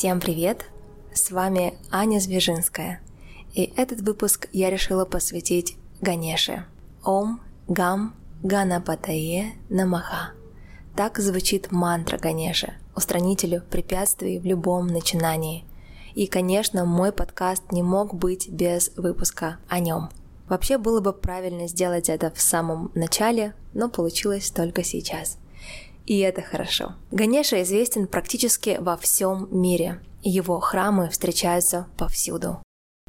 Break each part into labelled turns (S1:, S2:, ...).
S1: Всем привет! С вами Аня Звежинская. И этот выпуск я решила посвятить Ганеше. Ом Гам Ганапатае Намаха. Так звучит мантра Ганеше, устранителю препятствий в любом начинании. И, конечно, мой подкаст не мог быть без выпуска о нем. Вообще было бы правильно сделать это в самом начале, но получилось только сейчас – и это хорошо. Ганеша известен практически во всем мире. Его храмы встречаются повсюду.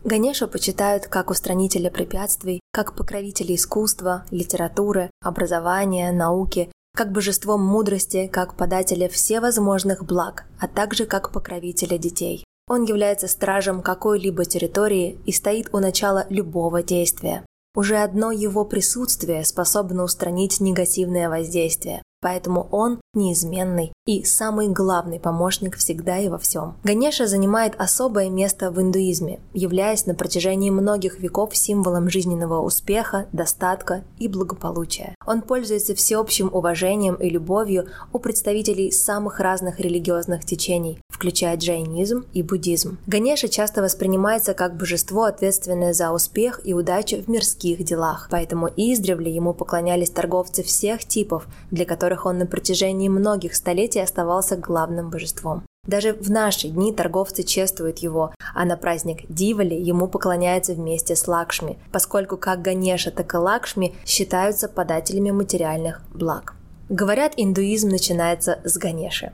S1: Ганешу почитают как устранителя препятствий, как покровителя искусства, литературы, образования, науки, как божество мудрости, как подателя всевозможных благ, а также как покровителя детей. Он является стражем какой-либо территории и стоит у начала любого действия. Уже одно его присутствие способно устранить негативное воздействие. Поэтому он неизменный и самый главный помощник всегда и во всем. Ганеша занимает особое место в индуизме, являясь на протяжении многих веков символом жизненного успеха, достатка и благополучия. Он пользуется всеобщим уважением и любовью у представителей самых разных религиозных течений, включая джайнизм и буддизм. Ганеша часто воспринимается как божество, ответственное за успех и удачу в мирских делах, поэтому издревле ему поклонялись торговцы всех типов, для которых он на протяжении многих столетий оставался главным божеством. Даже в наши дни торговцы чествуют его, а на праздник Дивали ему поклоняются вместе с Лакшми, поскольку как Ганеша, так и Лакшми считаются подателями материальных благ. Говорят, индуизм начинается с Ганеши.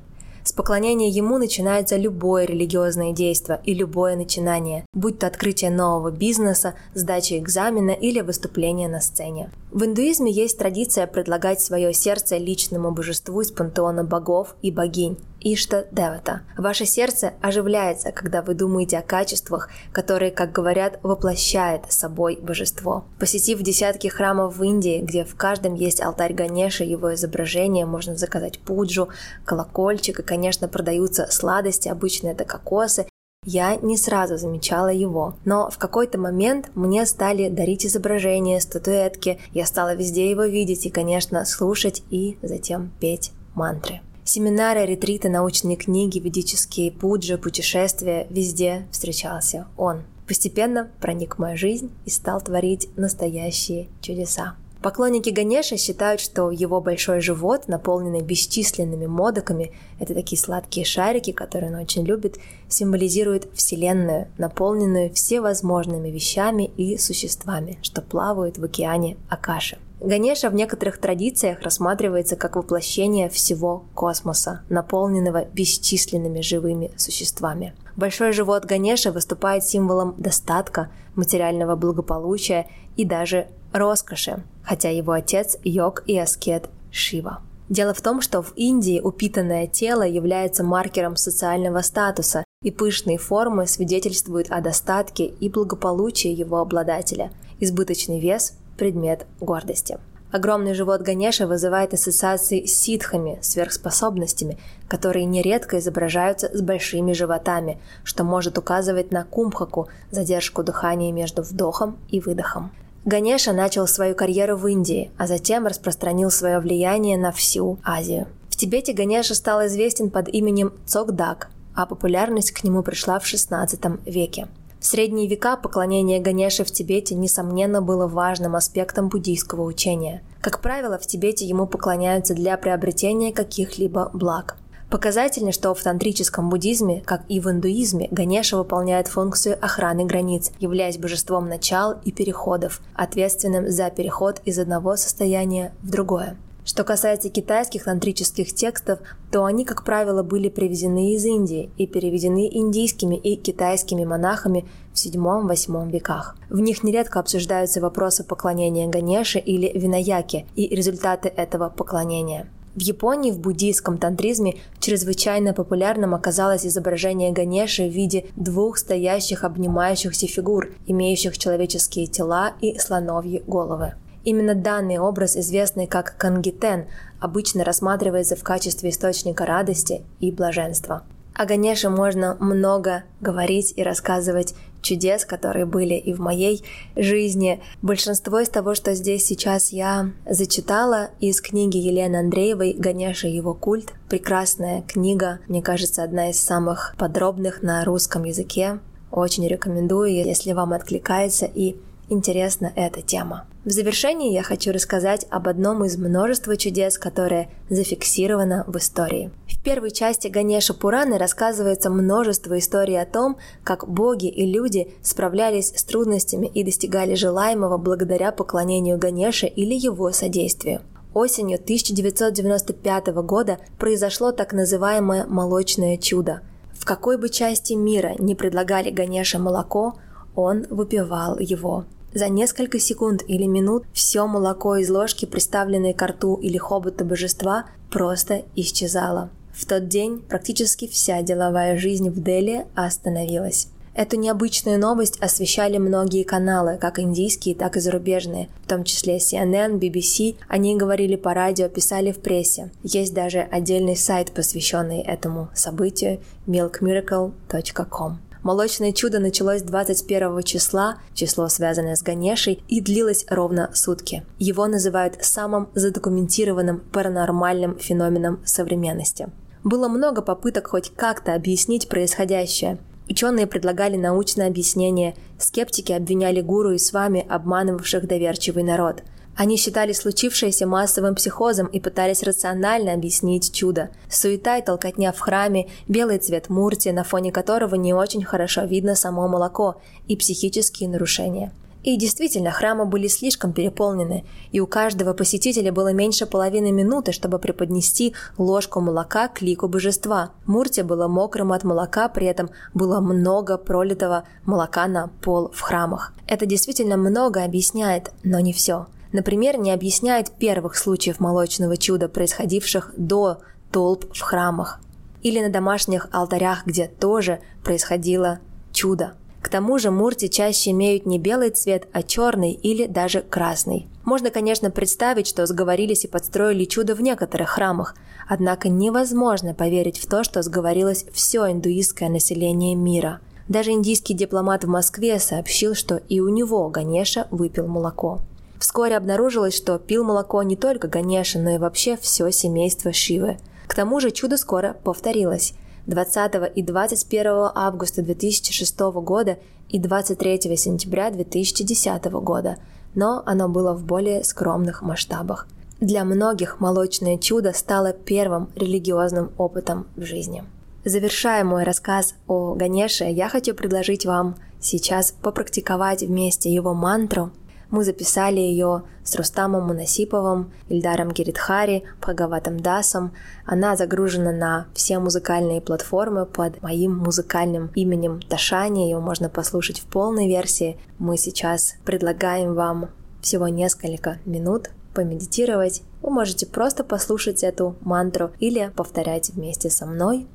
S1: С поклонения ему начинается любое религиозное действие и любое начинание, будь то открытие нового бизнеса, сдача экзамена или выступление на сцене. В индуизме есть традиция предлагать свое сердце личному божеству из пантеона богов и богинь, Ишта Девата. Ваше сердце оживляется, когда вы думаете о качествах, которые, как говорят, воплощает собой божество. Посетив десятки храмов в Индии, где в каждом есть алтарь Ганеши, его изображение, можно заказать пуджу, колокольчик и, конечно, продаются сладости, обычно это кокосы, я не сразу замечала его, но в какой-то момент мне стали дарить изображения, статуэтки, я стала везде его видеть и, конечно, слушать и затем петь мантры. Семинары, ретриты, научные книги, ведические пуджи, путешествия – везде встречался он. Постепенно проник в мою жизнь и стал творить настоящие чудеса. Поклонники Ганеша считают, что его большой живот, наполненный бесчисленными модоками, это такие сладкие шарики, которые он очень любит, символизирует Вселенную, наполненную всевозможными вещами и существами, что плавают в океане Акаши. Ганеша в некоторых традициях рассматривается как воплощение всего космоса, наполненного бесчисленными живыми существами. Большой живот Ганеша выступает символом достатка, материального благополучия и даже роскоши, хотя его отец – йог и аскет Шива. Дело в том, что в Индии упитанное тело является маркером социального статуса, и пышные формы свидетельствуют о достатке и благополучии его обладателя. Избыточный вес предмет гордости. Огромный живот Ганеша вызывает ассоциации с ситхами, сверхспособностями, которые нередко изображаются с большими животами, что может указывать на кумхаку, задержку дыхания между вдохом и выдохом. Ганеша начал свою карьеру в Индии, а затем распространил свое влияние на всю Азию. В Тибете Ганеша стал известен под именем Цокдак, а популярность к нему пришла в XVI веке. В средние века поклонение Ганеше в Тибете, несомненно, было важным аспектом буддийского учения. Как правило, в Тибете ему поклоняются для приобретения каких-либо благ. Показательно, что в тантрическом буддизме, как и в индуизме, Ганеша выполняет функцию охраны границ, являясь божеством начал и переходов, ответственным за переход из одного состояния в другое. Что касается китайских тантрических текстов, то они, как правило, были привезены из Индии и переведены индийскими и китайскими монахами в VII-VIII веках. В них нередко обсуждаются вопросы поклонения Ганеше или Винаяке и результаты этого поклонения. В Японии в буддийском тантризме чрезвычайно популярным оказалось изображение Ганеши в виде двух стоящих обнимающихся фигур, имеющих человеческие тела и слоновьи головы. Именно данный образ, известный как кангитен, обычно рассматривается в качестве источника радости и блаженства. О Ганеше можно много говорить и рассказывать чудес, которые были и в моей жизни. Большинство из того, что здесь сейчас я зачитала из книги Елены Андреевой «Ганеша и его культ». Прекрасная книга, мне кажется, одна из самых подробных на русском языке. Очень рекомендую, если вам откликается и интересна эта тема. В завершении я хочу рассказать об одном из множества чудес, которое зафиксировано в истории. В первой части Ганеша Пураны рассказывается множество историй о том, как боги и люди справлялись с трудностями и достигали желаемого благодаря поклонению Ганеше или его содействию. Осенью 1995 года произошло так называемое «молочное чудо». В какой бы части мира не предлагали Ганеше молоко, он выпивал его. За несколько секунд или минут все молоко из ложки, приставленной к рту или хобота божества, просто исчезало. В тот день практически вся деловая жизнь в Дели остановилась. Эту необычную новость освещали многие каналы, как индийские, так и зарубежные, в том числе CNN, BBC. Они говорили по радио, писали в прессе. Есть даже отдельный сайт, посвященный этому событию milkmiracle.com. Молочное чудо началось 21 числа, число связанное с Ганешей, и длилось ровно сутки. Его называют самым задокументированным паранормальным феноменом современности. Было много попыток хоть как-то объяснить происходящее. Ученые предлагали научное объяснение, скептики обвиняли гуру и с вами, обманывавших доверчивый народ – они считали случившееся массовым психозом и пытались рационально объяснить чудо. Суета и толкотня в храме, белый цвет мурти, на фоне которого не очень хорошо видно само молоко, и психические нарушения. И действительно, храмы были слишком переполнены, и у каждого посетителя было меньше половины минуты, чтобы преподнести ложку молока к лику божества. Мурти было мокрым от молока, при этом было много пролитого молока на пол в храмах. Это действительно много объясняет, но не все. Например, не объясняет первых случаев молочного чуда, происходивших до толп в храмах или на домашних алтарях, где тоже происходило чудо. К тому же мурти чаще имеют не белый цвет, а черный или даже красный. Можно, конечно, представить, что сговорились и подстроили чудо в некоторых храмах, однако невозможно поверить в то, что сговорилось все индуистское население мира. Даже индийский дипломат в Москве сообщил, что и у него Ганеша выпил молоко. Вскоре обнаружилось, что пил молоко не только Ганеша, но и вообще все семейство Шивы. К тому же чудо скоро повторилось. 20 и 21 августа 2006 года и 23 сентября 2010 года, но оно было в более скромных масштабах. Для многих молочное чудо стало первым религиозным опытом в жизни. Завершая мой рассказ о Ганеше, я хочу предложить вам сейчас попрактиковать вместе его мантру мы записали ее с Рустамом Мунасиповым, Ильдаром Геритхари, Бхагаватом Дасом. Она загружена на все музыкальные платформы под моим музыкальным именем Ташани. Ее можно послушать в полной версии. Мы сейчас предлагаем вам всего несколько минут помедитировать. Вы можете просто послушать эту мантру или повторять вместе со мной.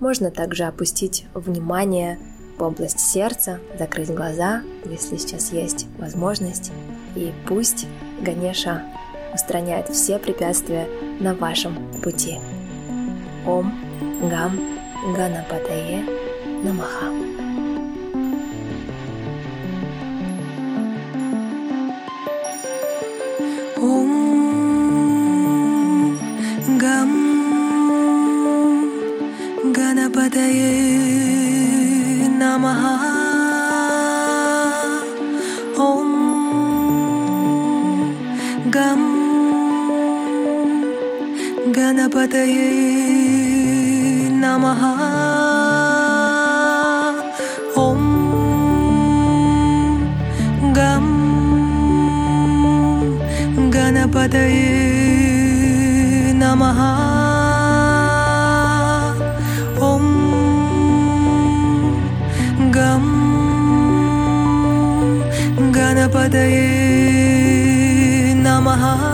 S1: Можно также опустить внимание в область сердца, закрыть глаза, если сейчас есть возможность, и пусть Ганеша устраняет все препятствия на вашем пути. Ом Гам Ганапатае Намаха.
S2: गणपतये नमः। ॐ गं गणपतये नमः। ॐ गं गणपतये नमः।